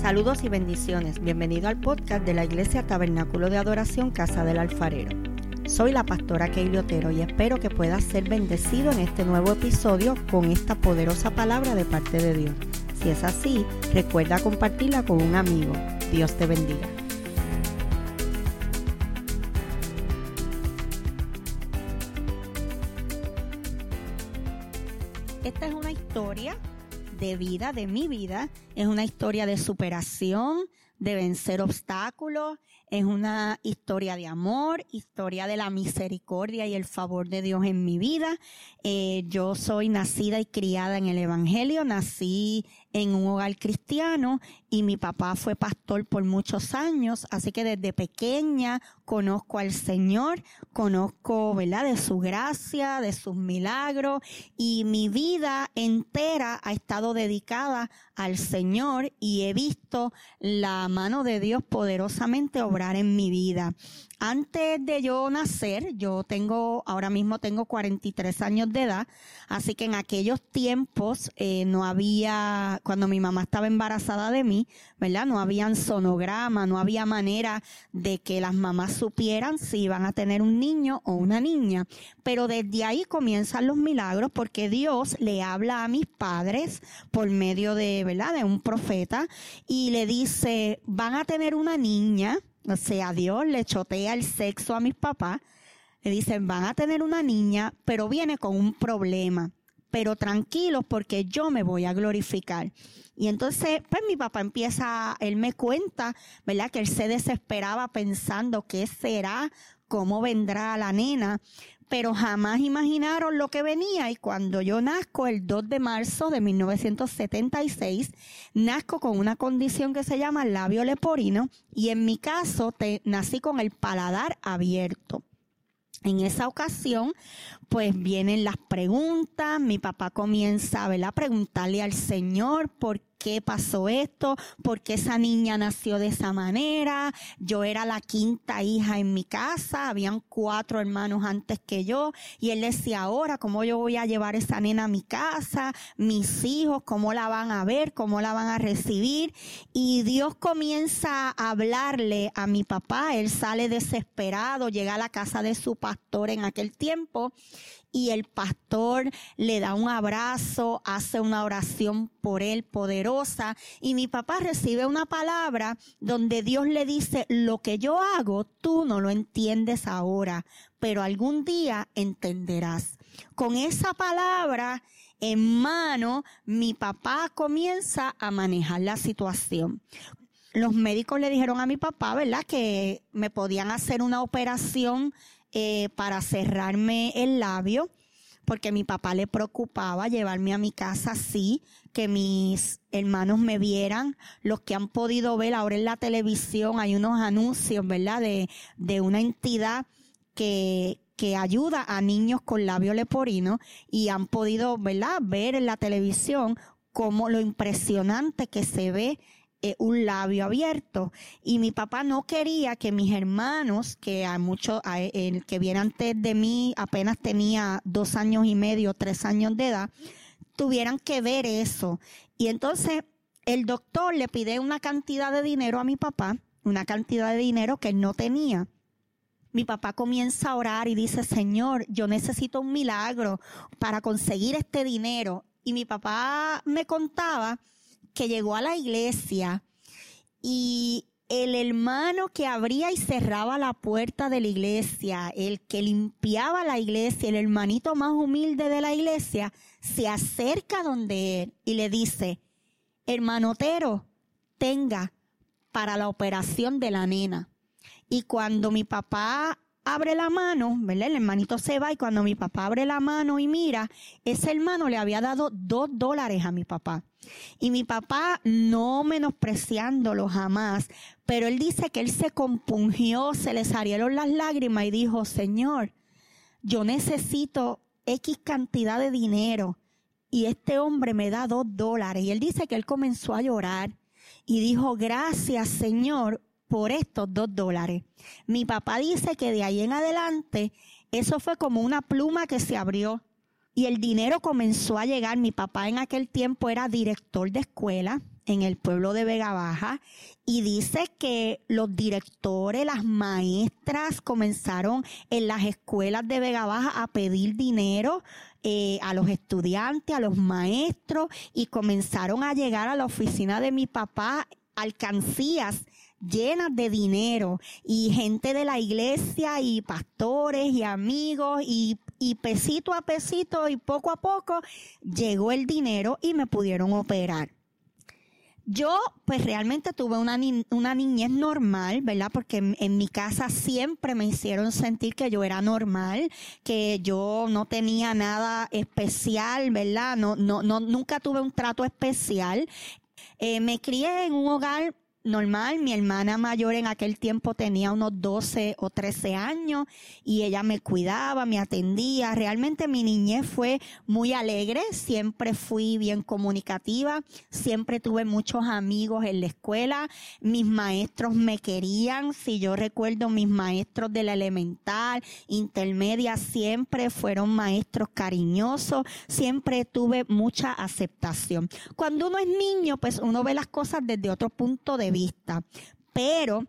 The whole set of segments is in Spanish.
Saludos y bendiciones. Bienvenido al podcast de la Iglesia Tabernáculo de Adoración Casa del Alfarero. Soy la pastora Keili Otero y espero que puedas ser bendecido en este nuevo episodio con esta poderosa palabra de parte de Dios. Si es así, recuerda compartirla con un amigo. Dios te bendiga. Vida, de mi vida. Es una historia de superación, de vencer obstáculos. Es una historia de amor, historia de la misericordia y el favor de Dios en mi vida. Eh, yo soy nacida y criada en el Evangelio. Nací en un hogar cristiano y mi papá fue pastor por muchos años, así que desde pequeña conozco al Señor, conozco, ¿verdad?, de su gracia, de sus milagros y mi vida entera ha estado dedicada al Señor y he visto la mano de Dios poderosamente obrar en mi vida. Antes de yo nacer, yo tengo, ahora mismo tengo 43 años de edad, así que en aquellos tiempos eh, no había, cuando mi mamá estaba embarazada de mí, ¿verdad? No habían sonograma, no había manera de que las mamás supieran si iban a tener un niño o una niña. Pero desde ahí comienzan los milagros porque Dios le habla a mis padres por medio de, ¿verdad? De un profeta y le dice, van a tener una niña o sea, Dios le chotea el sexo a mis papás. Le dicen, van a tener una niña, pero viene con un problema. Pero tranquilos porque yo me voy a glorificar. Y entonces, pues mi papá empieza, él me cuenta, ¿verdad? Que él se desesperaba pensando qué será, cómo vendrá la nena pero jamás imaginaron lo que venía y cuando yo nazco el 2 de marzo de 1976, nazco con una condición que se llama labio leporino y en mi caso te, nací con el paladar abierto. En esa ocasión, pues vienen las preguntas, mi papá comienza a preguntarle al Señor por qué pasó esto, por qué esa niña nació de esa manera. Yo era la quinta hija en mi casa, habían cuatro hermanos antes que yo, y él decía, ahora, ¿cómo yo voy a llevar esa nena a mi casa? Mis hijos, ¿cómo la van a ver? ¿Cómo la van a recibir? Y Dios comienza a hablarle a mi papá, él sale desesperado, llega a la casa de su pastor en aquel tiempo, y el pastor le da un abrazo, hace una oración por él poderosa y mi papá recibe una palabra donde Dios le dice, lo que yo hago tú no lo entiendes ahora, pero algún día entenderás. Con esa palabra en mano, mi papá comienza a manejar la situación los médicos le dijeron a mi papá, ¿verdad? Que me podían hacer una operación eh, para cerrarme el labio, porque mi papá le preocupaba llevarme a mi casa así, que mis hermanos me vieran. Los que han podido ver ahora en la televisión hay unos anuncios, ¿verdad? De, de una entidad que, que ayuda a niños con labio leporino y han podido, ¿verdad? Ver en la televisión cómo lo impresionante que se ve eh, un labio abierto. Y mi papá no quería que mis hermanos, que a muchos, el que viene antes de mí apenas tenía dos años y medio, tres años de edad, tuvieran que ver eso. Y entonces el doctor le pide una cantidad de dinero a mi papá, una cantidad de dinero que él no tenía. Mi papá comienza a orar y dice, Señor, yo necesito un milagro para conseguir este dinero. Y mi papá me contaba que llegó a la iglesia y el hermano que abría y cerraba la puerta de la iglesia, el que limpiaba la iglesia, el hermanito más humilde de la iglesia, se acerca donde él y le dice, hermanotero, tenga para la operación de la nena. Y cuando mi papá abre la mano, ¿verdad? El hermanito se va y cuando mi papá abre la mano y mira, ese hermano le había dado dos dólares a mi papá. Y mi papá, no menospreciándolo jamás, pero él dice que él se compungió, se le salieron las lágrimas y dijo, Señor, yo necesito X cantidad de dinero y este hombre me da dos dólares. Y él dice que él comenzó a llorar y dijo, gracias Señor por estos dos dólares. Mi papá dice que de ahí en adelante eso fue como una pluma que se abrió y el dinero comenzó a llegar. Mi papá en aquel tiempo era director de escuela en el pueblo de Vega Baja y dice que los directores, las maestras comenzaron en las escuelas de Vega Baja a pedir dinero eh, a los estudiantes, a los maestros y comenzaron a llegar a la oficina de mi papá alcancías llenas de dinero y gente de la iglesia y pastores y amigos y, y pesito a pesito y poco a poco llegó el dinero y me pudieron operar. Yo, pues realmente tuve una, una niñez normal, ¿verdad? Porque en, mi casa siempre me hicieron sentir que yo era normal, que yo no tenía nada especial, ¿verdad? No, no, no, nunca tuve un trato especial. Eh, me crié en un hogar normal. Mi hermana mayor en aquel tiempo tenía unos 12 o 13 años y ella me cuidaba, me atendía. Realmente mi niñez fue muy alegre, siempre fui bien comunicativa, siempre tuve muchos amigos en la escuela, mis maestros me querían, si yo recuerdo mis maestros de la elemental, intermedia, siempre fueron maestros cariñosos, siempre tuve mucha aceptación. Cuando uno es niño, pues uno ve las cosas desde otro punto de vista. Pero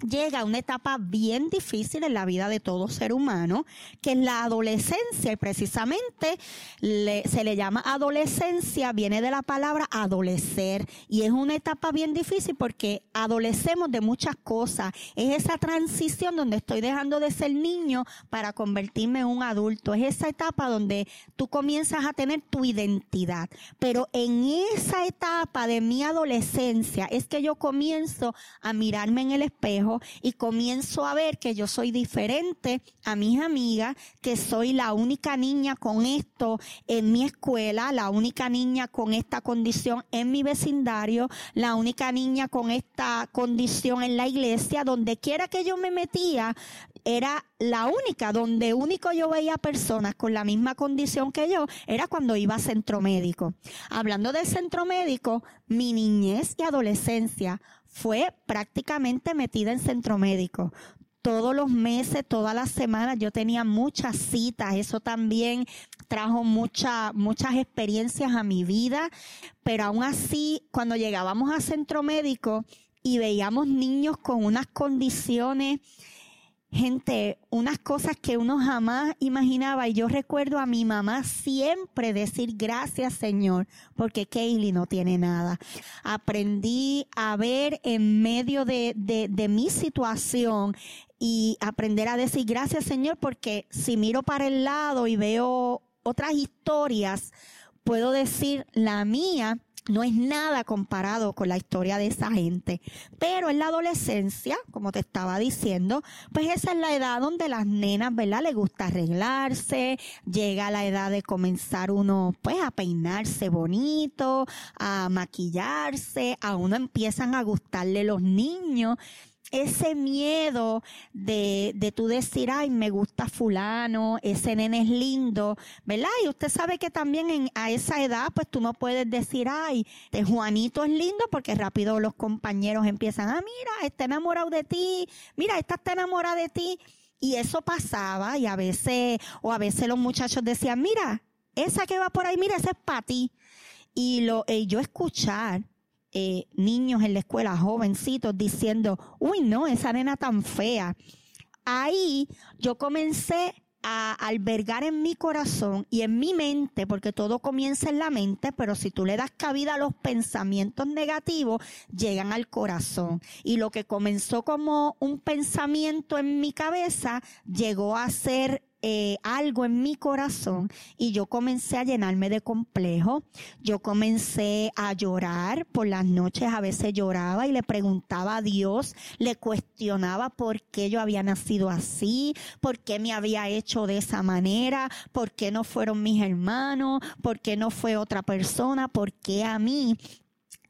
llega una etapa bien difícil en la vida de todo ser humano, que es la adolescencia, y precisamente se le llama adolescencia, viene de la palabra adolecer, y es una etapa bien difícil porque adolecemos de muchas cosas, es esa transición donde estoy dejando de ser niño para convertirme en un adulto, es esa etapa donde tú comienzas a tener tu identidad, pero en esa etapa de mi adolescencia es que yo comienzo a mirarme en el espejo, y comienzo a ver que yo soy diferente a mis amigas, que soy la única niña con esto en mi escuela, la única niña con esta condición en mi vecindario, la única niña con esta condición en la iglesia, donde quiera que yo me metía, era la única, donde único yo veía personas con la misma condición que yo, era cuando iba a centro médico. Hablando del centro médico, mi niñez y adolescencia fue prácticamente metida en centro médico. Todos los meses, todas las semanas, yo tenía muchas citas. Eso también trajo mucha, muchas experiencias a mi vida. Pero aún así, cuando llegábamos a centro médico y veíamos niños con unas condiciones gente, unas cosas que uno jamás imaginaba. Y yo recuerdo a mi mamá siempre decir gracias Señor, porque Kaylee no tiene nada. Aprendí a ver en medio de, de, de mi situación y aprender a decir gracias Señor, porque si miro para el lado y veo otras historias, puedo decir la mía no es nada comparado con la historia de esa gente. Pero en la adolescencia, como te estaba diciendo, pues esa es la edad donde las nenas, ¿verdad? Le gusta arreglarse, llega la edad de comenzar uno, pues, a peinarse bonito, a maquillarse, a uno empiezan a gustarle los niños ese miedo de, de tú decir, ay, me gusta fulano, ese nene es lindo, ¿verdad? Y usted sabe que también a esa edad, pues tú no puedes decir, ay, de Juanito es lindo, porque rápido los compañeros empiezan, ah, mira, está enamorado de ti, mira, esta está enamorada de ti. Y eso pasaba y a veces, o a veces los muchachos decían, mira, esa que va por ahí, mira, esa es para ti. Y lo, y yo escuchar eh, niños en la escuela, jovencitos, diciendo, uy, no, esa nena tan fea. Ahí yo comencé a albergar en mi corazón y en mi mente, porque todo comienza en la mente, pero si tú le das cabida a los pensamientos negativos, llegan al corazón. Y lo que comenzó como un pensamiento en mi cabeza, llegó a ser eh, algo en mi corazón y yo comencé a llenarme de complejo. Yo comencé a llorar por las noches, a veces lloraba y le preguntaba a Dios, le cuestionaba por qué yo había nacido así, por qué me había hecho de esa manera, por qué no fueron mis hermanos, por qué no fue otra persona, por qué a mí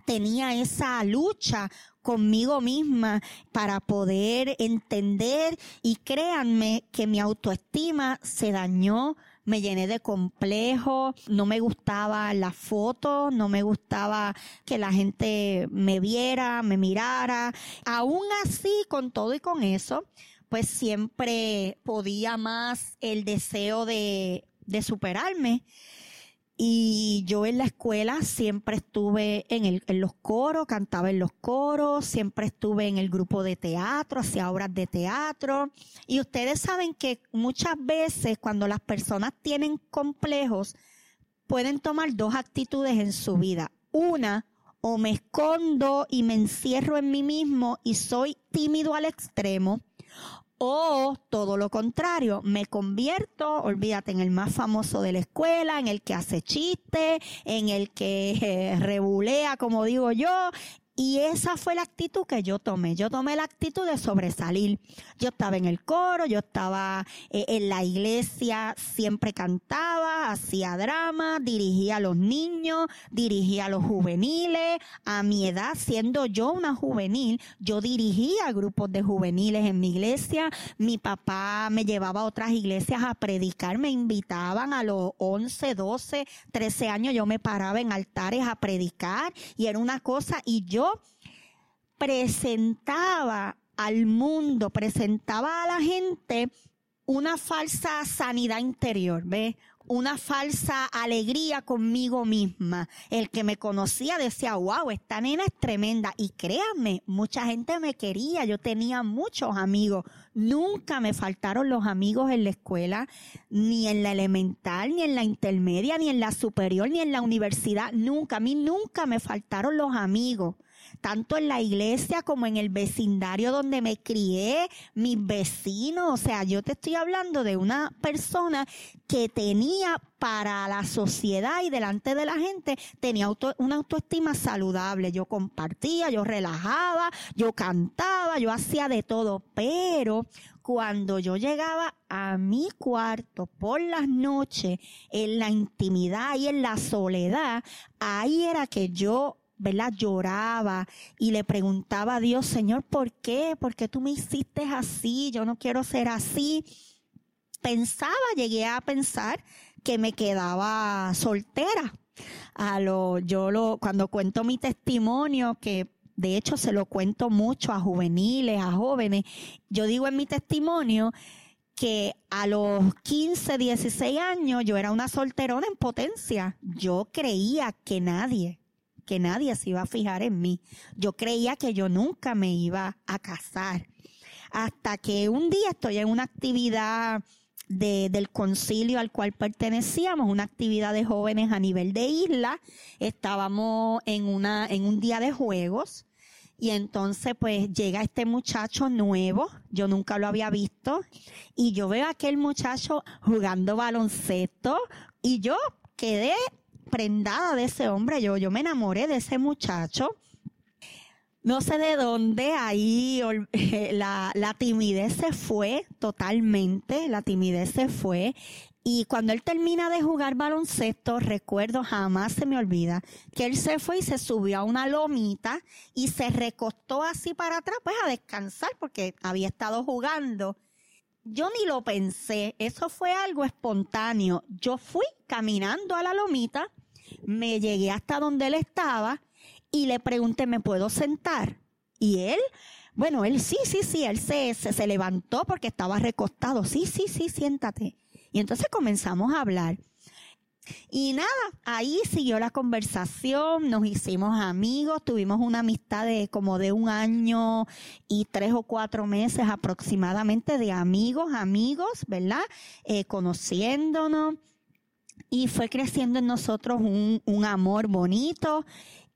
tenía esa lucha conmigo misma para poder entender y créanme que mi autoestima se dañó, me llené de complejo, no me gustaba la foto, no me gustaba que la gente me viera, me mirara. Aún así, con todo y con eso, pues siempre podía más el deseo de, de superarme. Y yo en la escuela siempre estuve en, el, en los coros, cantaba en los coros, siempre estuve en el grupo de teatro, hacía obras de teatro. Y ustedes saben que muchas veces cuando las personas tienen complejos, pueden tomar dos actitudes en su vida. Una, o me escondo y me encierro en mí mismo y soy tímido al extremo, o todo lo contrario, me convierto, olvídate, en el más famoso de la escuela, en el que hace chiste, en el que eh, rebulea, como digo yo, y esa fue la actitud que yo tomé. Yo tomé la actitud de sobresalir. Yo estaba en el coro, yo estaba eh, en la iglesia, siempre cantaba, hacía drama, dirigía a los niños, dirigía a los juveniles. A mi edad, siendo yo una juvenil, yo dirigía grupos de juveniles en mi iglesia. Mi papá me llevaba a otras iglesias a predicar, me invitaban a los 11, 12, 13 años. Yo me paraba en altares a predicar y era una cosa y yo presentaba al mundo, presentaba a la gente una falsa sanidad interior, ¿ves? Una falsa alegría conmigo misma. El que me conocía decía, wow, esta nena es tremenda. Y créanme, mucha gente me quería, yo tenía muchos amigos. Nunca me faltaron los amigos en la escuela, ni en la elemental, ni en la intermedia, ni en la superior, ni en la universidad. Nunca, a mí nunca me faltaron los amigos tanto en la iglesia como en el vecindario donde me crié, mis vecinos. O sea, yo te estoy hablando de una persona que tenía para la sociedad y delante de la gente, tenía una autoestima saludable. Yo compartía, yo relajaba, yo cantaba, yo hacía de todo, pero cuando yo llegaba a mi cuarto por las noches, en la intimidad y en la soledad, ahí era que yo ¿verdad? Lloraba y le preguntaba a Dios, Señor, ¿por qué? ¿Por qué tú me hiciste así? Yo no quiero ser así. Pensaba, llegué a pensar que me quedaba soltera. A lo, yo lo, cuando cuento mi testimonio, que de hecho se lo cuento mucho a juveniles, a jóvenes, yo digo en mi testimonio que a los 15, 16 años yo era una solterona en potencia. Yo creía que nadie, que nadie se iba a fijar en mí. Yo creía que yo nunca me iba a casar. Hasta que un día estoy en una actividad de, del concilio al cual pertenecíamos, una actividad de jóvenes a nivel de isla. Estábamos en una, en un día de juegos. Y entonces pues llega este muchacho nuevo, yo nunca lo había visto, y yo veo a aquel muchacho jugando baloncesto y yo quedé prendada de ese hombre, yo, yo me enamoré de ese muchacho. No sé de dónde ahí la, la timidez se fue totalmente, la timidez se fue y cuando él termina de jugar baloncesto, recuerdo, jamás se me olvida, que él se fue y se subió a una lomita y se recostó así para atrás, pues a descansar porque había estado jugando. Yo ni lo pensé, eso fue algo espontáneo. Yo fui caminando a la lomita me llegué hasta donde él estaba y le pregunté, ¿me puedo sentar? Y él, bueno, él sí, sí, sí, él se, se, levantó porque estaba recostado. Sí, sí, sí, siéntate. Y entonces comenzamos a hablar. Y nada, ahí siguió la conversación, nos hicimos amigos, tuvimos una amistad de como de un año y tres o cuatro meses aproximadamente de amigos, amigos, ¿verdad? Eh, conociéndonos y fue creciendo en nosotros un, un amor bonito.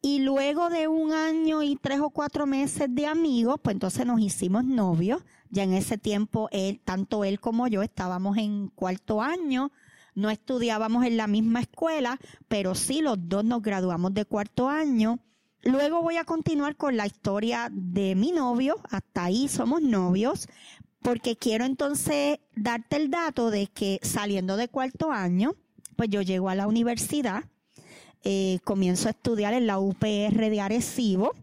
Y luego de un año y tres o cuatro meses de amigos, pues entonces nos hicimos novios. Ya en ese tiempo, él, tanto él como yo estábamos en cuarto año. No estudiábamos en la misma escuela, pero sí los dos nos graduamos de cuarto año. Luego voy a continuar con la historia de mi novio. Hasta ahí somos novios. Porque quiero entonces darte el dato de que saliendo de cuarto año, pues yo llego a la universidad, eh, comienzo a estudiar en la UPR de Arecibo,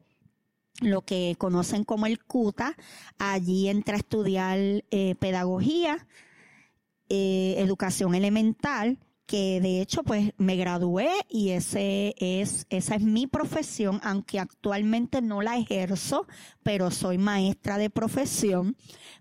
lo que conocen como el CUTA. Allí entré a estudiar eh, pedagogía, eh, educación elemental que de hecho pues me gradué y ese es, esa es mi profesión, aunque actualmente no la ejerzo, pero soy maestra de profesión.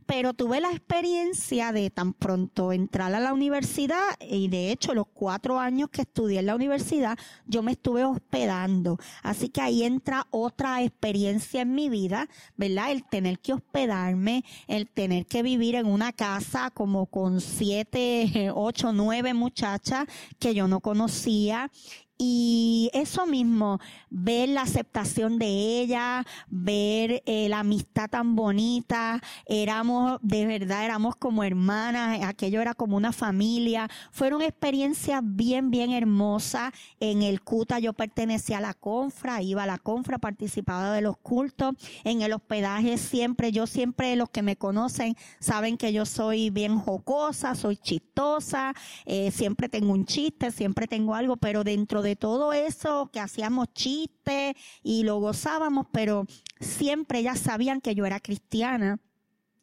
Pero tuve la experiencia de tan pronto entrar a la universidad y de hecho los cuatro años que estudié en la universidad yo me estuve hospedando. Así que ahí entra otra experiencia en mi vida, ¿verdad? El tener que hospedarme, el tener que vivir en una casa como con siete, ocho, nueve muchachas que yo no conocía y eso mismo, ver la aceptación de ella, ver eh, la amistad tan bonita, éramos, de verdad, éramos como hermanas, aquello era como una familia. Fueron experiencias bien, bien hermosas. En el CUTA yo pertenecía a la confra, iba a la confra, participaba de los cultos. En el hospedaje siempre, yo siempre, los que me conocen, saben que yo soy bien jocosa, soy chistosa, eh, siempre tengo un chiste, siempre tengo algo, pero dentro de todo eso que hacíamos chistes y lo gozábamos, pero siempre ellas sabían que yo era cristiana.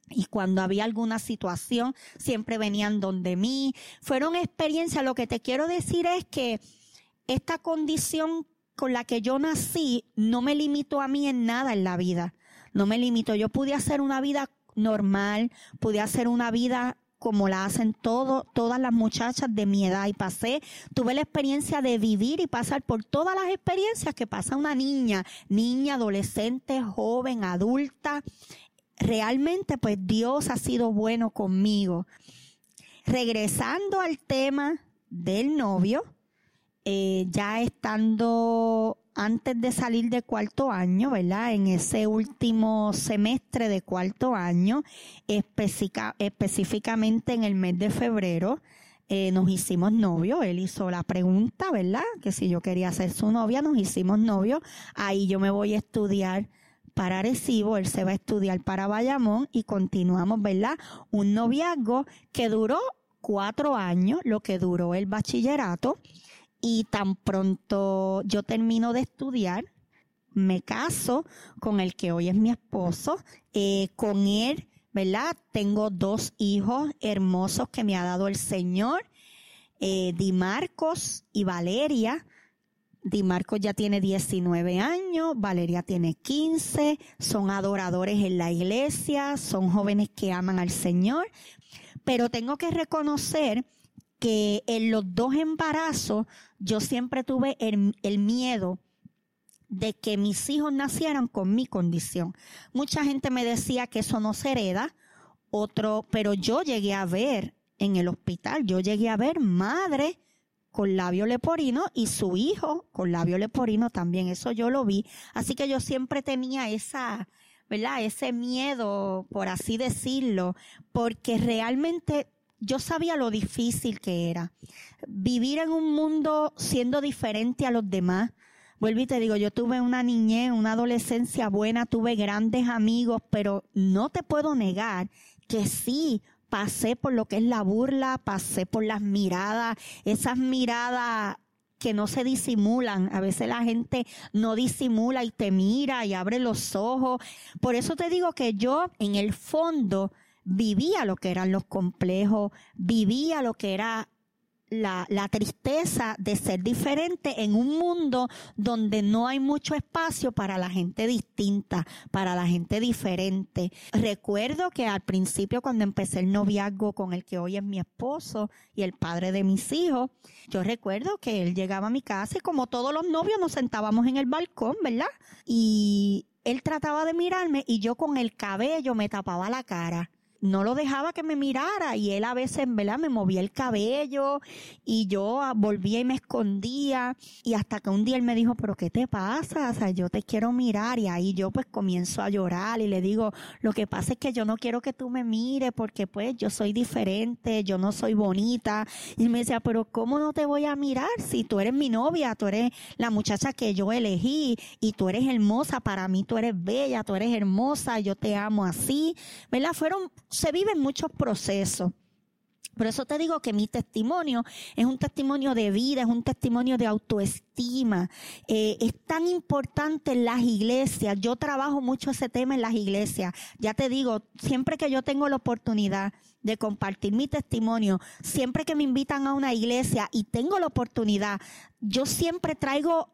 Y cuando había alguna situación, siempre venían donde mí. Fueron experiencias. Lo que te quiero decir es que esta condición con la que yo nací no me limitó a mí en nada en la vida. No me limitó. Yo pude hacer una vida normal, pude hacer una vida como la hacen todo, todas las muchachas de mi edad y pasé, tuve la experiencia de vivir y pasar por todas las experiencias que pasa una niña, niña, adolescente, joven, adulta. Realmente pues Dios ha sido bueno conmigo. Regresando al tema del novio, eh, ya estando antes de salir de cuarto año, ¿verdad? En ese último semestre de cuarto año, específicamente en el mes de febrero, eh, nos hicimos novios. Él hizo la pregunta, ¿verdad? Que si yo quería ser su novia, nos hicimos novios. Ahí yo me voy a estudiar para Arecibo, él se va a estudiar para Bayamón y continuamos, ¿verdad? Un noviazgo que duró cuatro años, lo que duró el bachillerato y tan pronto yo termino de estudiar, me caso con el que hoy es mi esposo, eh, con él, ¿verdad? Tengo dos hijos hermosos que me ha dado el Señor, eh, Di Marcos y Valeria. Di Marcos ya tiene 19 años, Valeria tiene 15, son adoradores en la iglesia, son jóvenes que aman al Señor, pero tengo que reconocer que en los dos embarazos yo siempre tuve el, miedo de que mis hijos nacieran con mi condición. Mucha gente me decía que eso no se hereda, otro, pero yo llegué a ver en el hospital, yo llegué a ver madre con labio leporino y su hijo con labio leporino también, eso yo lo vi. Así que yo siempre tenía esa, ¿verdad? Ese miedo, por así decirlo, porque realmente yo sabía lo difícil que era. Vivir en un mundo siendo diferente a los demás. Vuelvo y te digo, yo tuve una niñez, una adolescencia buena, tuve grandes amigos, pero no te puedo negar que sí, pasé por lo que es la burla, pasé por las miradas, esas miradas que no se disimulan. A veces la gente no disimula y te mira y abre los ojos. Por eso te digo que yo en el fondo vivía lo que eran los complejos, vivía lo que era la, tristeza de ser diferente en un mundo donde no hay mucho espacio para la gente distinta, para la gente diferente. Recuerdo que al principio cuando empecé el noviazgo con el que hoy es mi esposo y el padre de mis hijos, yo recuerdo que él llegaba a mi casa y como todos los novios nos sentábamos en el balcón, ¿verdad? Y él trataba de mirarme y yo con el cabello me tapaba la cara no lo dejaba que me mirara y él a veces, ¿verdad? Me movía el cabello y yo volvía y me escondía y hasta que un día él me dijo, pero ¿qué te pasa? O sea, yo te quiero mirar y ahí yo pues comienzo a llorar y le digo, lo que pasa es que yo no quiero que tú me mires porque pues yo soy diferente, yo no soy bonita. Y me decía, pero ¿cómo no te voy a mirar si tú eres mi novia, tú eres la muchacha que yo elegí y tú eres hermosa, para mí tú eres bella, tú eres hermosa, yo te amo así, ¿verdad? Fueron se viven muchos procesos. Por eso te digo que mi testimonio es un testimonio de vida, es un testimonio de autoestima. Eh, es tan importante en las iglesias. Yo trabajo mucho ese tema en las iglesias. Ya te digo, siempre que yo tengo la oportunidad de compartir mi testimonio, siempre que me invitan a una iglesia y tengo la oportunidad, yo siempre traigo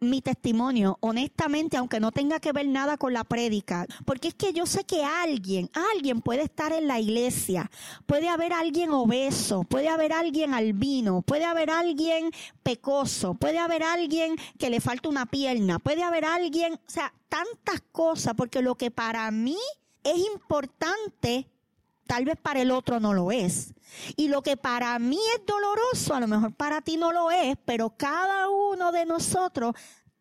mi testimonio, honestamente, aunque no tenga que ver nada con la prédica, porque es que yo sé que alguien, alguien puede estar en la iglesia, puede haber alguien obeso, puede haber alguien albino, puede haber alguien pecoso, puede haber alguien que le falta una pierna, puede haber alguien, o sea, tantas cosas, porque lo que para mí es importante tal vez para el otro no lo es. Y lo que para mí es doloroso, a lo mejor para ti no lo es, pero cada uno de nosotros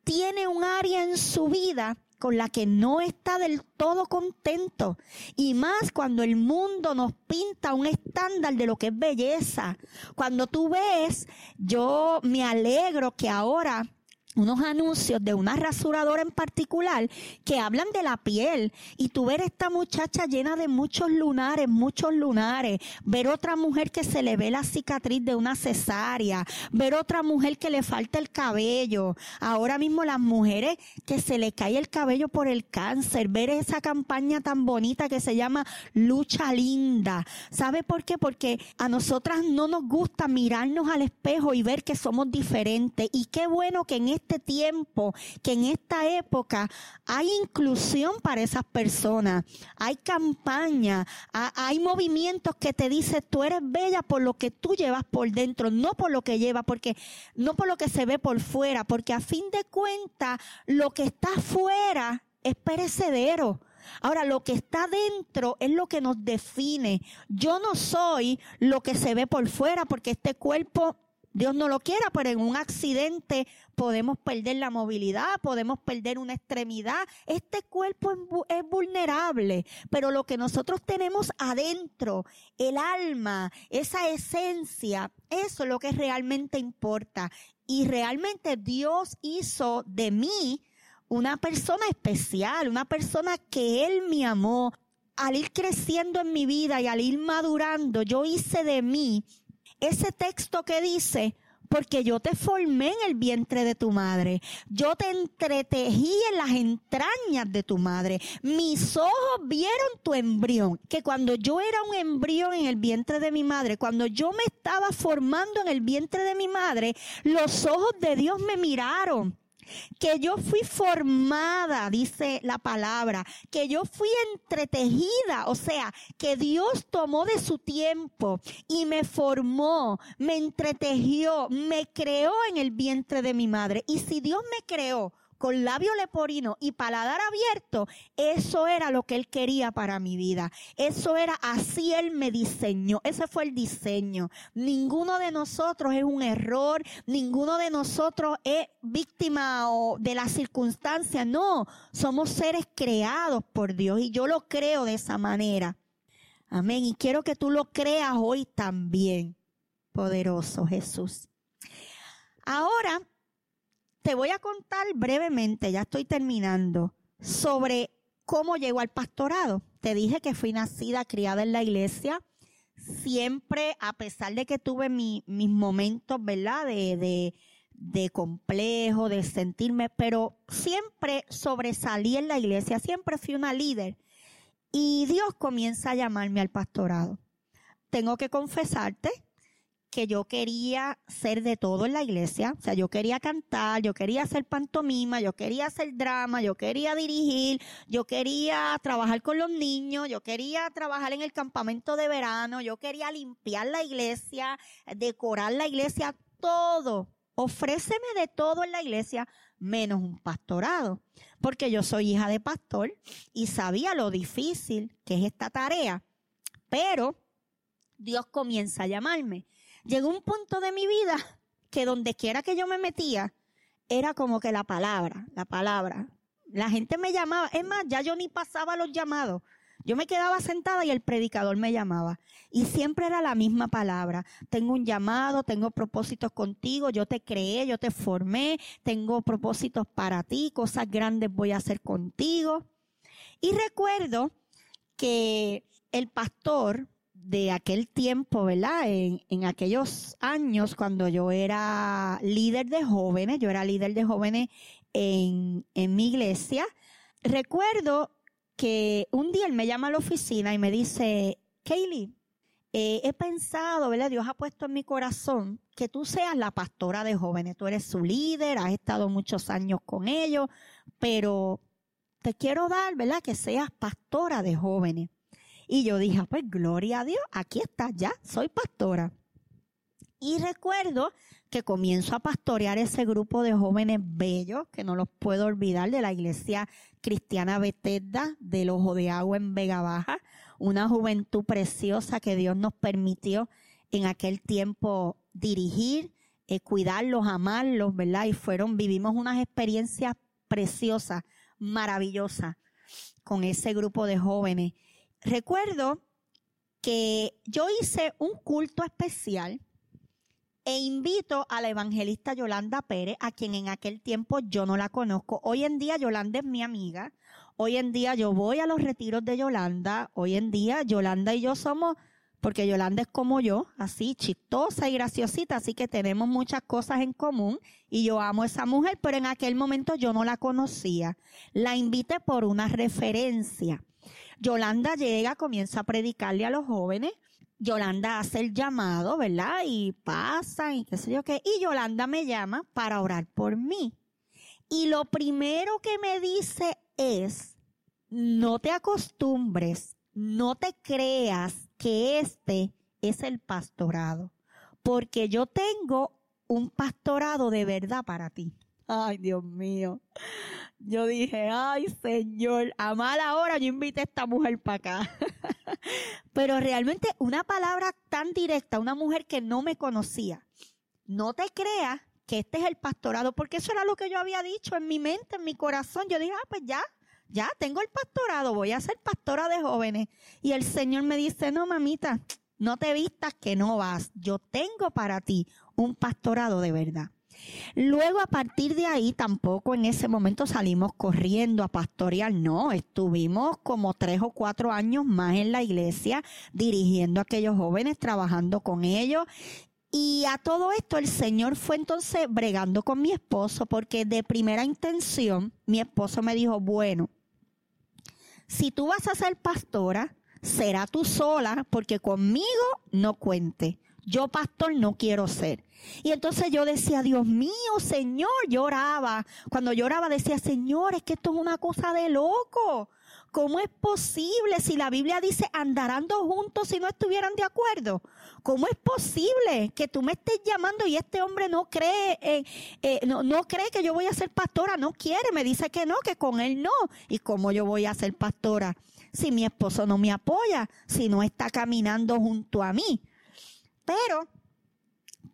tiene un área en su vida con la que no está del todo contento. Y más cuando el mundo nos pinta un estándar de lo que es belleza. Cuando tú ves, yo me alegro que ahora unos anuncios de una rasuradora en particular que hablan de la piel. Y tú ver esta muchacha llena de muchos lunares, muchos lunares, ver otra mujer que se le ve la cicatriz de una cesárea, ver otra mujer que le falta el cabello, ahora mismo las mujeres que se le cae el cabello por el cáncer, ver esa campaña tan bonita que se llama Lucha Linda. ¿Sabe por qué? Porque a nosotras no nos gusta mirarnos al espejo y ver que somos diferentes. Y qué bueno que en este este tiempo, que en esta época hay inclusión para esas personas, hay campaña, hay movimientos que te dicen tú eres bella por lo que tú llevas por dentro, no por lo que llevas, porque no por lo que se ve por fuera, porque a fin de cuentas lo que está afuera es perecedero. Ahora, lo que está dentro es lo que nos define. Yo no soy lo que se ve por fuera, porque este cuerpo Dios no lo quiera, pero en un accidente podemos perder la movilidad, podemos perder una extremidad. Este cuerpo es vulnerable, pero lo que nosotros tenemos adentro, el alma, esa esencia, eso es lo que realmente importa. Y realmente Dios hizo de mí una persona especial, una persona que Él me amó. Al ir creciendo en mi vida y al ir madurando, yo hice de mí ese texto que dice, porque yo te formé en el vientre de tu madre. Yo te entretejí en las entrañas de tu madre. Mis ojos vieron tu embrión. Que cuando yo era un embrión en el vientre de mi madre, cuando yo me estaba formando en el vientre de mi madre, los ojos de Dios me miraron que yo fui formada, dice la palabra, que yo fui entretejida, o sea, que Dios tomó de su tiempo y me formó, me entretejió, me creó en el vientre de mi madre. Y si Dios me creó con labio leporino y paladar abierto, eso era lo que él quería para mi vida. Eso era así él me diseñó. Ese fue el diseño. Ninguno de nosotros es un error, ninguno de nosotros es víctima de las circunstancias. No, somos seres creados por Dios y yo lo creo de esa manera. Amén. Y quiero que tú lo creas hoy también, poderoso Jesús. Ahora te voy a contar brevemente, ya estoy terminando, sobre cómo llegó al pastorado. Te dije que fui nacida, criada en la iglesia. Siempre, a pesar de que tuve mis momentos, ¿verdad? De, de, de complejo, de sentirme, pero siempre sobresalí en la iglesia, siempre fui una líder. Y Dios comienza a llamarme al pastorado. Tengo que confesarte que yo quería ser de todo en la iglesia. O sea, yo quería cantar, yo quería hacer pantomima, yo quería hacer drama, yo quería dirigir, yo quería trabajar con los niños, yo quería trabajar en el campamento de verano, yo quería limpiar la iglesia, decorar la iglesia, todo. Ofréceme de todo en la iglesia, menos un pastorado, porque yo soy hija de pastor y sabía lo difícil que es esta tarea. Pero Dios comienza a llamarme llegó un punto de mi vida que donde quiera que yo me metía, era como que la palabra, la palabra. La gente me llamaba, es más, ya yo ni pasaba los llamados. Yo me quedaba sentada y el predicador me llamaba. Y siempre era la misma palabra. Tengo un llamado, tengo propósitos contigo, yo te creé, yo te formé, tengo propósitos para ti, cosas grandes voy a hacer contigo. Y recuerdo que el pastor de aquel tiempo, ¿verdad? En, en, aquellos años cuando yo era líder de jóvenes, yo era líder de jóvenes en, en mi iglesia, recuerdo que un día él me llama a la oficina y me dice, Kaylee, eh, he pensado, ¿verdad? Dios ha puesto en mi corazón que tú seas la pastora de jóvenes. Tú eres su líder, has estado muchos años con ellos, pero te quiero dar, ¿verdad? Que seas pastora de jóvenes. Y yo dije, ah, pues gloria a Dios, aquí está, ya soy pastora. Y recuerdo que comienzo a pastorear ese grupo de jóvenes bellos, que no los puedo olvidar, de la iglesia cristiana Betesda del Ojo de Agua en Vega Baja, una juventud preciosa que Dios nos permitió en aquel tiempo dirigir, eh, cuidarlos, amarlos, ¿verdad? Y fueron, vivimos unas experiencias preciosas, maravillosas con ese grupo de jóvenes recuerdo que yo hice un culto especial e invito a la evangelista Yolanda Pérez, a quien en aquel tiempo yo no la conozco. Hoy en día Yolanda es mi amiga. Hoy en día yo voy a los retiros de Yolanda. Hoy en día Yolanda y yo somos, porque Yolanda es como yo, así chistosa y graciosita, así que tenemos muchas cosas en común y yo amo a esa mujer, pero en aquel momento yo no la conocía. La invité por una referencia. Yolanda llega, comienza a predicarle a los jóvenes. Yolanda hace el llamado, ¿verdad? Y pasa y qué sé yo qué. Y Yolanda me llama para orar por mí. Y lo primero que me dice es, no te acostumbres, no te creas que este es el pastorado, porque yo tengo un pastorado de verdad para ti. Ay, Dios mío yo dije, ay Señor, a mala hora yo invité a esta mujer para acá. Pero realmente una palabra tan directa, una mujer que no me conocía, no te creas que este es el pastorado, porque eso era lo que yo había dicho en mi mente, en mi corazón. Yo dije, ah, pues ya, ya tengo el pastorado, voy a ser pastora de jóvenes. Y el Señor me dice, no, mamita, no te vistas que no vas. Yo tengo para ti un pastorado de verdad. Luego a partir de ahí tampoco en ese momento salimos corriendo a pastorear, no, estuvimos como tres o cuatro años más en la iglesia dirigiendo a aquellos jóvenes, trabajando con ellos y a todo esto el Señor fue entonces bregando con mi esposo porque de primera intención mi esposo me dijo, bueno, si tú vas a ser pastora, será tú sola porque conmigo no cuente. Yo pastor no quiero ser. Y entonces yo decía, Dios mío, Señor, lloraba. Cuando lloraba decía, Señor, es que esto es una cosa de loco. ¿Cómo es posible si la Biblia dice andarán dos juntos si no estuvieran de acuerdo? ¿Cómo es posible que tú me estés llamando y este hombre no cree, eh, no, no cree que yo voy a ser pastora? No quiere, me dice que no, que con él no. ¿Y cómo yo voy a ser pastora si mi esposo no me apoya, si no está caminando junto a mí? Pero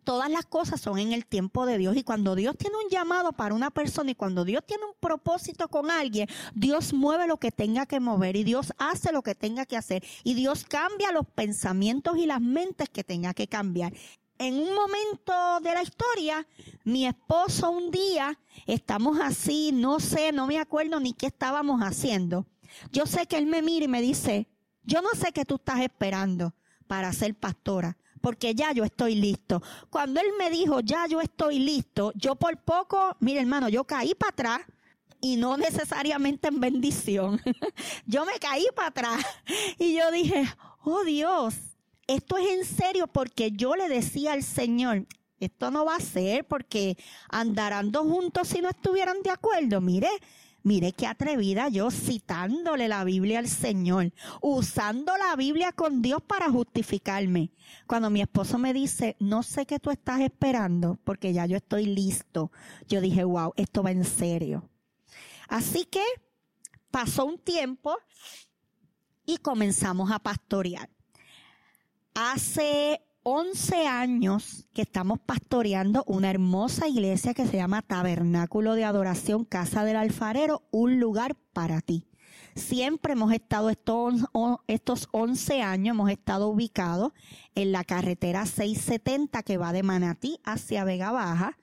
todas las cosas son en el tiempo de Dios y cuando Dios tiene un llamado para una persona y cuando Dios tiene un propósito con alguien, Dios mueve lo que tenga que mover y Dios hace lo que tenga que hacer y Dios cambia los pensamientos y las mentes que tenga que cambiar. En un momento de la historia, mi esposo un día, estamos así, no sé, no me acuerdo ni qué estábamos haciendo. Yo sé que él me mira y me dice, yo no sé qué tú estás esperando para ser pastora, porque ya yo estoy listo. Cuando él me dijo, ya yo estoy listo, yo por poco, mire hermano, yo caí para atrás y no necesariamente en bendición. yo me caí para atrás y yo dije, oh Dios, esto es en serio porque yo le decía al Señor, esto no va a ser porque andarán dos juntos si no estuvieran de acuerdo. Mire, Mire qué atrevida yo citándole la Biblia al Señor, usando la Biblia con Dios para justificarme. Cuando mi esposo me dice, no sé qué tú estás esperando, porque ya yo estoy listo, yo dije, wow, esto va en serio. Así que pasó un tiempo y comenzamos a pastorear. Hace 11 años que estamos pastoreando una hermosa iglesia que se llama Tabernáculo de Adoración Casa del Alfarero, un lugar para ti. Siempre hemos estado estos, estos 11 años, hemos estado ubicados en la carretera 670 que va de Manatí hacia Vega Baja.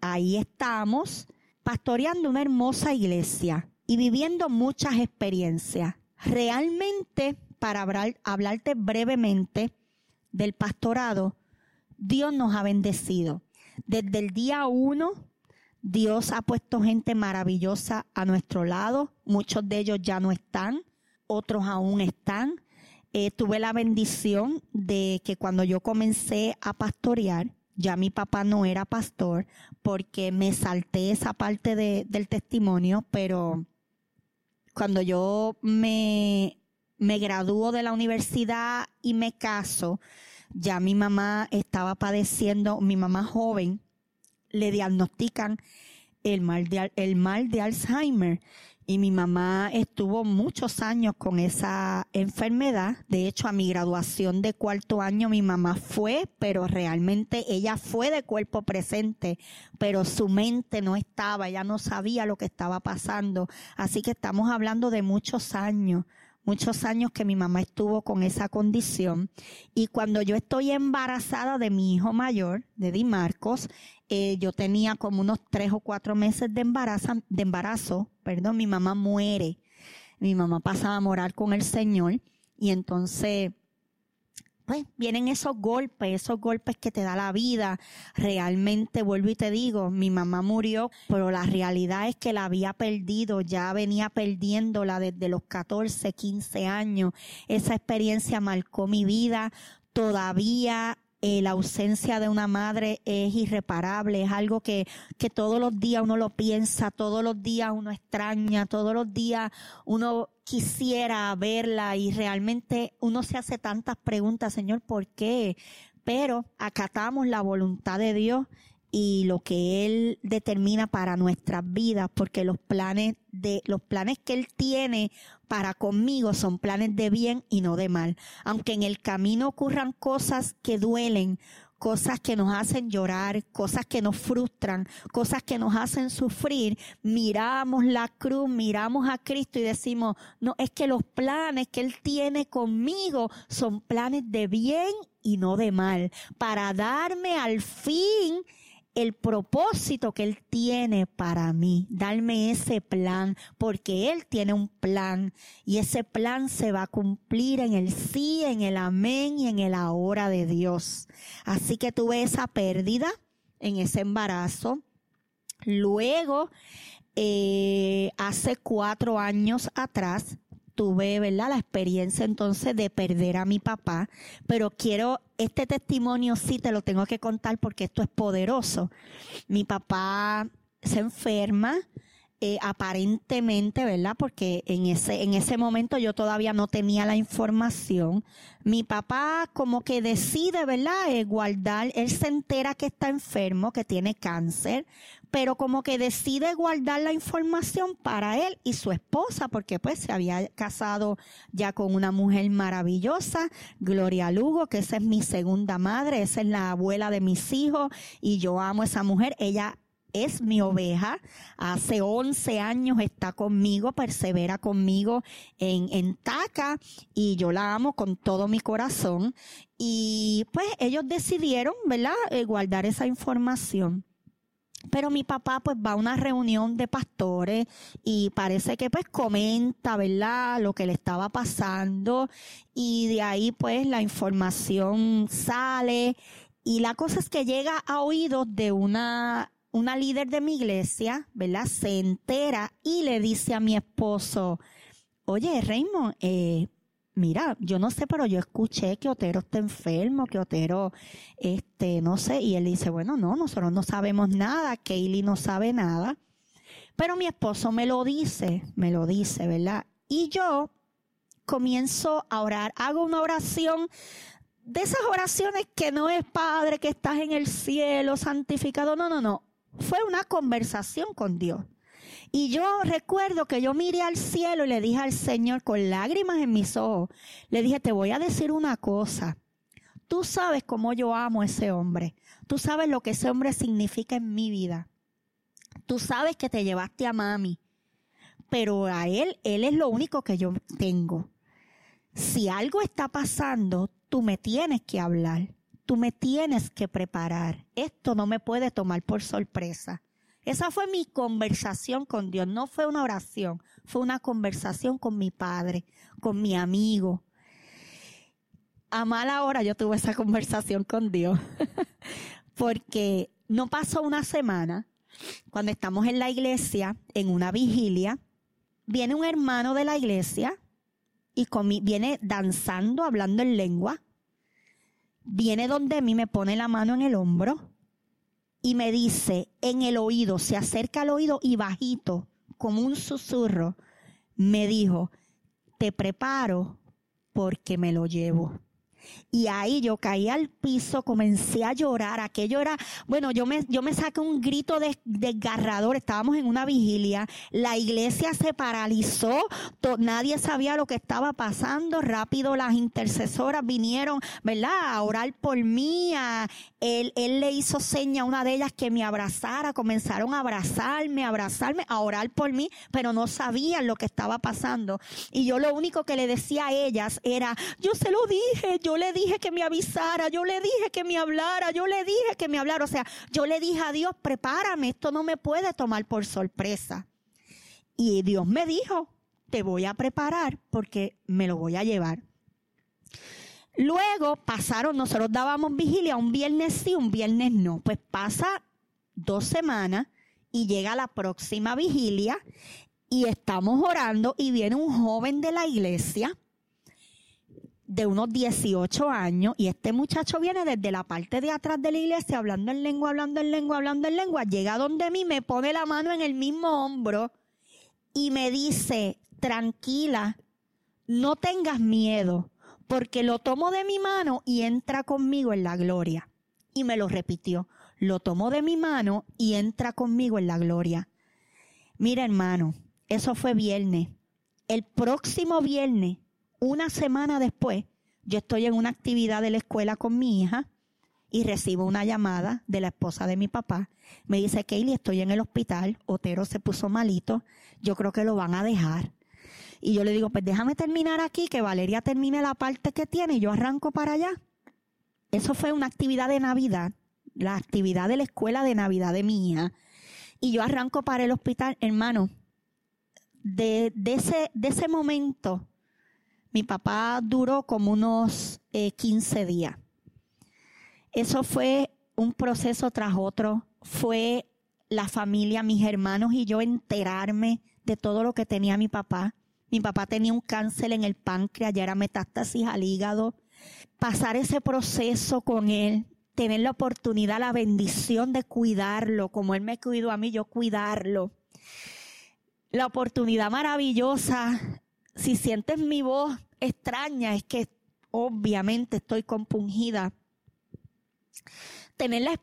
Ahí estamos pastoreando una hermosa iglesia y viviendo muchas experiencias. Realmente para hablar, hablarte brevemente del pastorado, Dios nos ha bendecido. Desde el día uno, Dios ha puesto gente maravillosa a nuestro lado. Muchos de ellos ya no están, otros aún están. Eh, tuve la bendición de que cuando yo comencé a pastorear, ya mi papá no era pastor porque me salté esa parte de, del testimonio, pero cuando yo me, me graduó de la universidad y me caso, ya mi mamá estaba padeciendo, mi mamá joven, le diagnostican el mal de, el mal de Alzheimer y mi mamá estuvo muchos años con esa enfermedad. De hecho, a mi graduación de cuarto año mi mamá fue, pero realmente ella fue de cuerpo presente, pero su mente no estaba, ella no sabía lo que estaba pasando. Así que estamos hablando de muchos años muchos años que mi mamá estuvo con esa condición. Y cuando yo estoy embarazada de mi hijo mayor, de Di Marcos, eh, yo tenía como unos tres o cuatro meses de embarazo, de embarazo, perdón, mi mamá muere. Mi mamá pasa a morar con el Señor y entonces pues vienen esos golpes, esos golpes que te da la vida. Realmente, vuelvo y te digo, mi mamá murió, pero la realidad es que la había perdido, ya venía perdiéndola desde los 14, 15 años. Esa experiencia marcó mi vida. Todavía eh, la ausencia de una madre es irreparable, es algo que, que todos los días uno lo piensa, todos los días uno extraña, todos los días uno quisiera verla y realmente uno se hace tantas preguntas, Señor, ¿por qué? Pero acatamos la voluntad de Dios y lo que él determina para nuestras vidas, porque los planes de los planes que él tiene para conmigo son planes de bien y no de mal. Aunque en el camino ocurran cosas que duelen, cosas que nos hacen llorar, cosas que nos frustran, cosas que nos hacen sufrir, miramos la cruz, miramos a Cristo y decimos, no, es que los planes que Él tiene conmigo son planes de bien y no de mal, para darme al fin el propósito que Él tiene para mí, darme ese plan, porque Él tiene un plan y ese plan se va a cumplir en el sí, en el amén y en el ahora de Dios. Así que tuve esa pérdida en ese embarazo. Luego, eh, hace cuatro años atrás, tuve, ¿verdad? La experiencia entonces de perder a mi papá, pero quiero, este testimonio sí te lo tengo que contar porque esto es poderoso. Mi papá se enferma, eh, aparentemente, ¿verdad? Porque en ese, en ese momento yo todavía no tenía la información. Mi papá como que decide, ¿verdad? Eh, guardar, él se entera que está enfermo, que tiene cáncer, pero como que decide guardar la información para él y su esposa, porque pues se había casado ya con una mujer maravillosa, Gloria Lugo, que esa es mi segunda madre, esa es la abuela de mis hijos y yo amo a esa mujer. Ella es mi oveja. Hace 11 años está conmigo, persevera conmigo en, en Taca y yo la amo con todo mi corazón. Y pues ellos decidieron, ¿verdad?, eh, guardar esa información. Pero mi papá pues va a una reunión de pastores y parece que pues comenta, ¿verdad? Lo que le estaba pasando y de ahí pues la información sale y la cosa es que llega a oídos de una una líder de mi iglesia, ¿verdad? Se entera y le dice a mi esposo, oye, Raymond, eh, mira, yo no sé, pero yo escuché que Otero está enfermo, que Otero, este, no sé, y él dice, bueno, no, nosotros no sabemos nada, Kaylee no sabe nada, pero mi esposo me lo dice, me lo dice, ¿verdad? Y yo comienzo a orar, hago una oración de esas oraciones que no es Padre, que estás en el cielo, santificado, no, no, no, fue una conversación con Dios. Y yo recuerdo que yo miré al cielo y le dije al Señor con lágrimas en mis ojos, le dije, te voy a decir una cosa. Tú sabes cómo yo amo a ese hombre. Tú sabes lo que ese hombre significa en mi vida. Tú sabes que te llevaste a mami. Pero a él, él es lo único que yo tengo. Si algo está pasando, tú me tienes que hablar tú me tienes que preparar. Esto no me puede tomar por sorpresa. Esa fue mi conversación con Dios. No fue una oración, fue una conversación con mi padre, con mi amigo. a mala hora yo tuve esa conversación con Dios. Porque no pasó una semana, cuando estamos en la iglesia, en una vigilia, viene un hermano de la iglesia y viene danzando, hablando en lengua. Viene donde mí, me pone la mano en el hombro y me dice en el oído, se acerca al oído y bajito, como un susurro, me dijo, te preparo porque me lo llevo. Y ahí yo caí al piso, comencé a llorar. Aquello era, bueno, yo me, yo me saqué un grito desgarrador. Estábamos en una vigilia. La iglesia se paralizó. nadie sabía lo que estaba pasando. Rápido las intercesoras vinieron, ¿verdad? A orar por mí. Él, él le hizo seña a una de ellas que me abrazara. Comenzaron a abrazarme, a abrazarme, a orar por mí, pero no sabían lo que estaba pasando. Y yo lo único que le decía a ellas era, yo se lo dije, yo le dije que me avisara, yo le dije que me hablara, yo le dije que me hablara. O sea, yo le dije a Dios, prepárame, esto no me puede tomar por sorpresa. Y Dios me dijo, te voy a preparar porque me lo voy a llevar. Luego pasaron, nosotros dábamos vigilia un viernes sí, un viernes no. Pues pasa dos semanas y llega la próxima vigilia y estamos orando y viene un joven de la iglesia de unos 18 años y este muchacho viene desde la parte de atrás de la iglesia hablando en lengua, hablando en lengua, hablando en lengua, llega donde mí, me pone la mano en el mismo hombro y me dice, tranquila, no tengas miedo, porque lo tomo de mi mano y entra conmigo en la gloria. Y me lo repitió, lo tomo de mi mano y entra conmigo en la gloria. Mira hermano, eso fue viernes. El próximo viernes una semana después, yo estoy en una actividad de la escuela con mi hija y recibo una llamada de la esposa de mi papá. Me dice, Kaylee, estoy en el hospital, Otero se puso malito, yo creo que lo van a dejar. Y yo le digo, pues déjame terminar aquí, que Valeria termine la parte que tiene y yo arranco para allá. Eso fue una actividad de Navidad, la actividad de la escuela de Navidad de mi hija. Y yo arranco para el hospital, hermano. De, de, ese, de ese momento mi papá duró como unos 15 eh, días. Eso fue un proceso tras otro. Fue la familia, mis hermanos y yo enterarme de todo lo que tenía mi papá. Mi papá tenía un cáncer en el páncreas, ya era metástasis al hígado. Pasar ese proceso con él, tener la oportunidad, la bendición de cuidarlo, como él me cuidó a mí, yo cuidarlo. La oportunidad maravillosa si sientes mi voz extraña, es que obviamente estoy compungida. Tener la,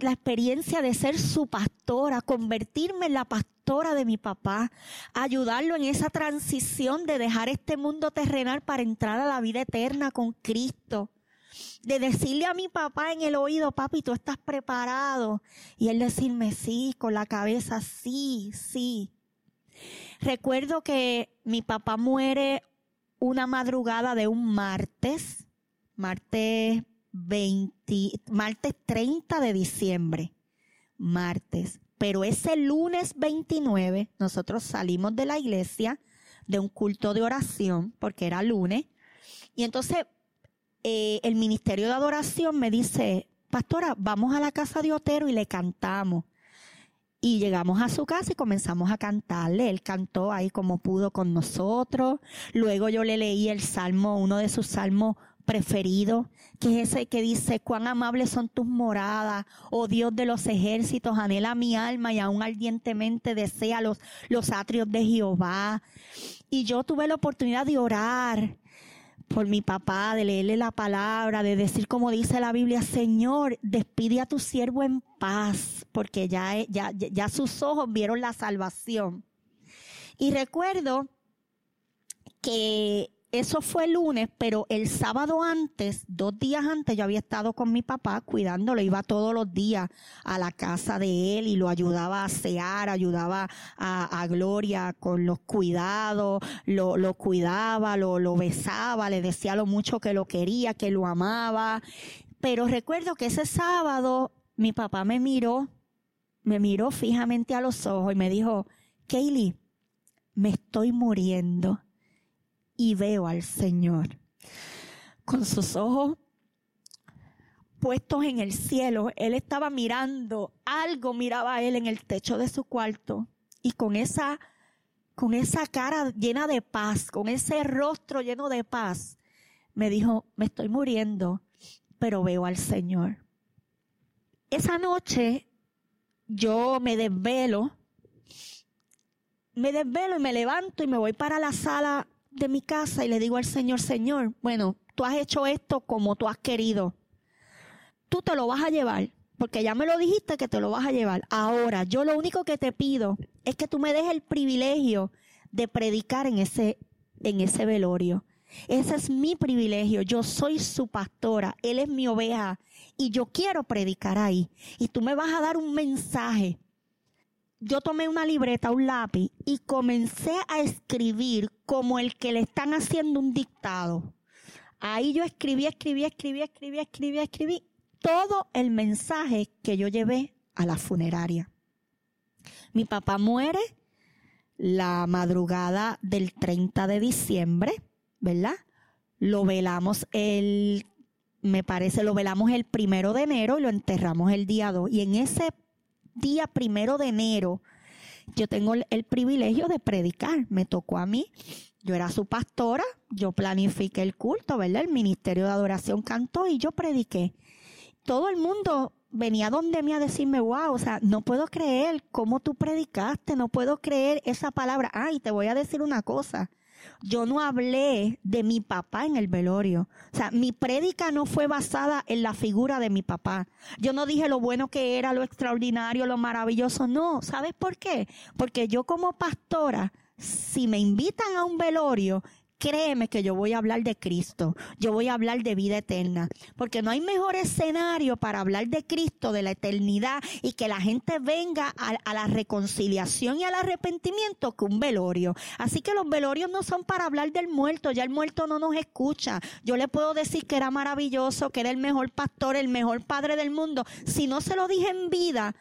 la experiencia de ser su pastora, convertirme en la pastora de mi papá, ayudarlo en esa transición de dejar este mundo terrenal para entrar a la vida eterna con Cristo de decirle a mi papá en el oído, papi, tú estás preparado. Y él decirme, sí, con la cabeza, sí, sí. Recuerdo que mi papá muere una madrugada de un martes, martes 20, martes 30 de diciembre, martes. Pero ese lunes 29 nosotros salimos de la iglesia de un culto de oración, porque era lunes, y entonces eh, el ministerio de adoración me dice, pastora, vamos a la casa de Otero y le cantamos. Y llegamos a su casa y comenzamos a cantarle. Él cantó ahí como pudo con nosotros. Luego yo le leí el salmo, uno de sus salmos preferidos, que es ese que dice, cuán amables son tus moradas, oh Dios de los ejércitos, anhela mi alma y aún ardientemente desea los, los atrios de Jehová. Y yo tuve la oportunidad de orar por mi papá, de leerle la palabra, de decir como dice la Biblia, Señor, despide a tu siervo en paz, porque ya, ya, ya sus ojos vieron la salvación. Y recuerdo que eso fue el lunes, pero el sábado antes, dos días antes, yo había estado con mi papá cuidándolo, iba todos los días a la casa de él y lo ayudaba a asear, ayudaba a, Gloria con los cuidados, lo, cuidaba, lo, lo besaba, le decía lo mucho que lo quería, que lo amaba. Pero recuerdo que ese sábado mi papá me miró, me miró fijamente a los ojos y me dijo, Kaylee, me estoy muriendo y veo al Señor. con sus ojos puestos en el cielo. Él estaba mirando, algo miraba a él en el techo de su cuarto y con esa, con esa cara llena de paz, con ese rostro lleno de paz, me dijo, me estoy muriendo, pero veo al Señor. Esa noche yo me desvelo, me desvelo y me levanto y me voy para la sala de mi casa y le digo al Señor, Señor, bueno, tú has hecho esto como tú has querido. Tú te lo vas a llevar, porque ya me lo dijiste que te lo vas a llevar. Ahora, yo lo único que te pido es que tú me des el privilegio de predicar en ese, en ese velorio. Ese es mi privilegio. Yo soy su pastora. Él es mi oveja. Y yo quiero predicar ahí. Y tú me vas a dar un mensaje. Yo tomé una libreta, un lápiz y comencé a escribir como el que le están haciendo un dictado. Ahí yo escribí, escribí, escribí, escribí, escribí, escribí todo el mensaje que yo llevé a la funeraria. Mi papá muere la madrugada del 30 de diciembre, ¿verdad? Lo velamos el, me parece, lo velamos el primero de enero y lo enterramos el día 2. Y en ese día primero de enero, yo tengo el privilegio de predicar. Me tocó a mí yo era su pastora, yo planifiqué el culto, ¿verdad? El ministerio de adoración cantó y yo prediqué. Todo el mundo venía donde mí a decirme, wow, o sea, no puedo creer cómo tú predicaste, no puedo creer esa palabra. Ay, te voy a decir una cosa. Yo no hablé de mi papá en el velorio. O sea, mi prédica no fue basada en la figura de mi papá. Yo no dije lo bueno que era, lo extraordinario, lo maravilloso. No, ¿sabes por qué? Porque yo como pastora si me invitan a un velorio, créeme que yo voy a hablar de Cristo, yo voy a hablar de vida eterna, porque no hay mejor escenario para hablar de Cristo, de la eternidad y que la gente venga a, la reconciliación y al arrepentimiento que un velorio. Así que los velorios no son para hablar del muerto, ya el muerto no nos escucha. Yo le puedo decir que era maravilloso, que era el mejor pastor, el mejor padre del mundo. Si no se lo dije en vida,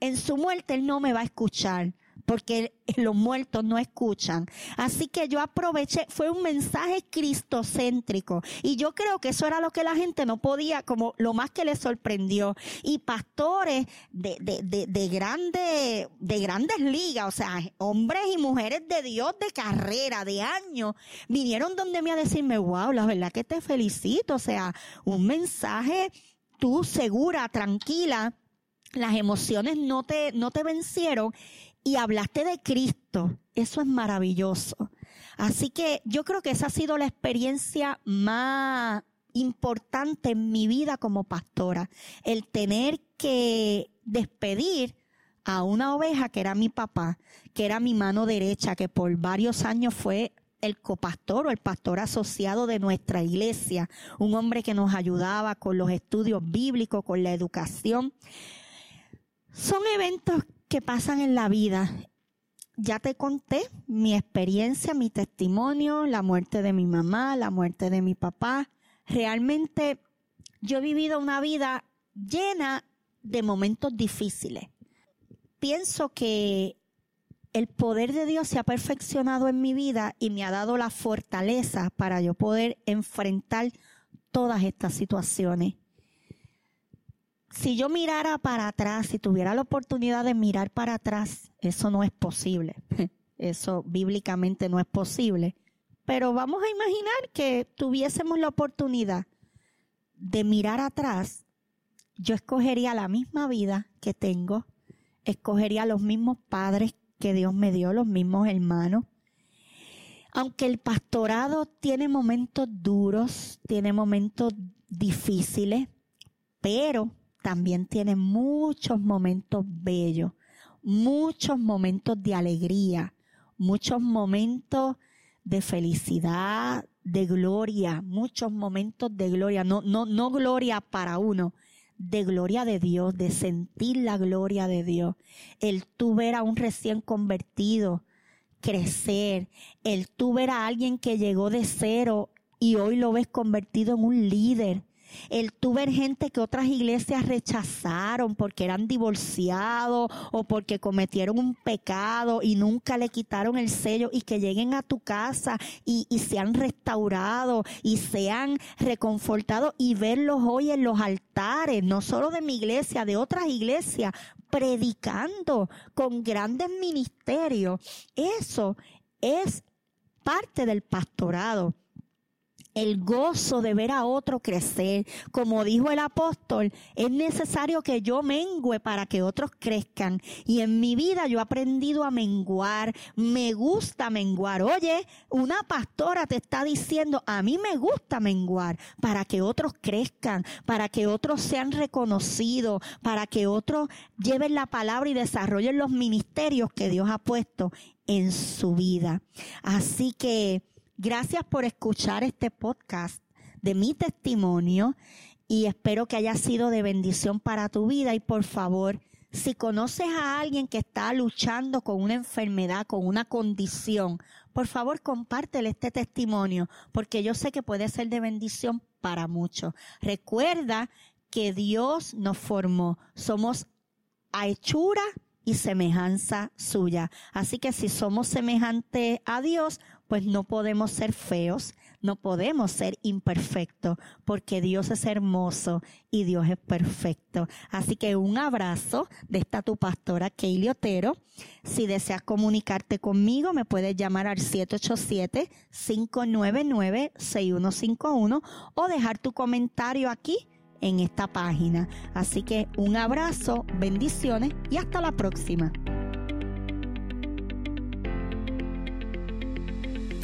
en su muerte él no me va a escuchar porque los muertos no escuchan. Así que yo aproveché, fue un mensaje cristocéntrico y yo creo que eso era lo que la gente no podía, como lo más que les sorprendió. Y pastores de, de, de, de, grande, de grandes ligas, o sea, hombres y mujeres de Dios de carrera, de años, vinieron donde me a decirme, wow, la verdad que te felicito, o sea, un mensaje tú segura, tranquila, las emociones no te, no te vencieron y hablaste de Cristo. Eso es maravilloso. Así que yo creo que esa ha sido la experiencia más importante en mi vida como pastora. El tener que despedir a una oveja que era mi papá, que era mi mano derecha, que por varios años fue el copastor o el pastor asociado de nuestra iglesia, un hombre que nos ayudaba con los estudios bíblicos, con la educación. Son eventos que pasan en la vida. Ya te conté mi experiencia, mi testimonio, la muerte de mi mamá, la muerte de mi papá. Realmente yo he vivido una vida llena de momentos difíciles. Pienso que el poder de Dios se ha perfeccionado en mi vida y me ha dado la fortaleza para yo poder enfrentar todas estas situaciones si yo mirara para atrás, si tuviera la oportunidad de mirar para atrás, eso no es posible. Eso bíblicamente no es posible. Pero vamos a imaginar que tuviésemos la oportunidad de mirar atrás. Yo escogería la misma vida que tengo, escogería los mismos padres que Dios me dio, los mismos hermanos. Aunque el pastorado tiene momentos duros, tiene momentos difíciles, pero también tiene muchos momentos bellos, muchos momentos de alegría, muchos momentos de felicidad, de gloria, muchos momentos de gloria, no, no, no gloria para uno, de gloria de Dios, de sentir la gloria de Dios. El tú ver a un recién convertido crecer, el tú ver a alguien que llegó de cero y hoy lo ves convertido en un líder, el tú ver gente que otras iglesias rechazaron porque eran divorciados o porque cometieron un pecado y nunca le quitaron el sello y que lleguen a tu casa y, y se han restaurado y se han reconfortado y verlos hoy en los altares, no solo de mi iglesia, de otras iglesias, predicando con grandes ministerios. Eso es parte del pastorado el gozo de ver a otro crecer. Como dijo el apóstol, es necesario que yo mengüe para que otros crezcan. Y en mi vida yo he aprendido a menguar. Me gusta menguar. Oye, una pastora te está diciendo, a mí me gusta menguar para que otros crezcan, para que otros sean reconocidos, para que otros lleven la palabra y desarrollen los ministerios que Dios ha puesto en su vida. Así que Gracias por escuchar este podcast de mi testimonio y espero que haya sido de bendición para tu vida y por favor, si conoces a alguien que está luchando con una enfermedad, con una condición, por favor compártele este testimonio porque yo sé que puede ser de bendición para muchos. Recuerda que Dios nos formó, somos a hechura y semejanza suya. Así que si somos semejantes a Dios, pues no podemos ser feos, no podemos ser imperfectos, porque Dios es hermoso y Dios es perfecto. Así que un abrazo de esta tu pastora Keili Otero. Si deseas comunicarte conmigo, me puedes llamar al 787-599-6151 o dejar tu comentario aquí en esta página. Así que un abrazo, bendiciones y hasta la próxima.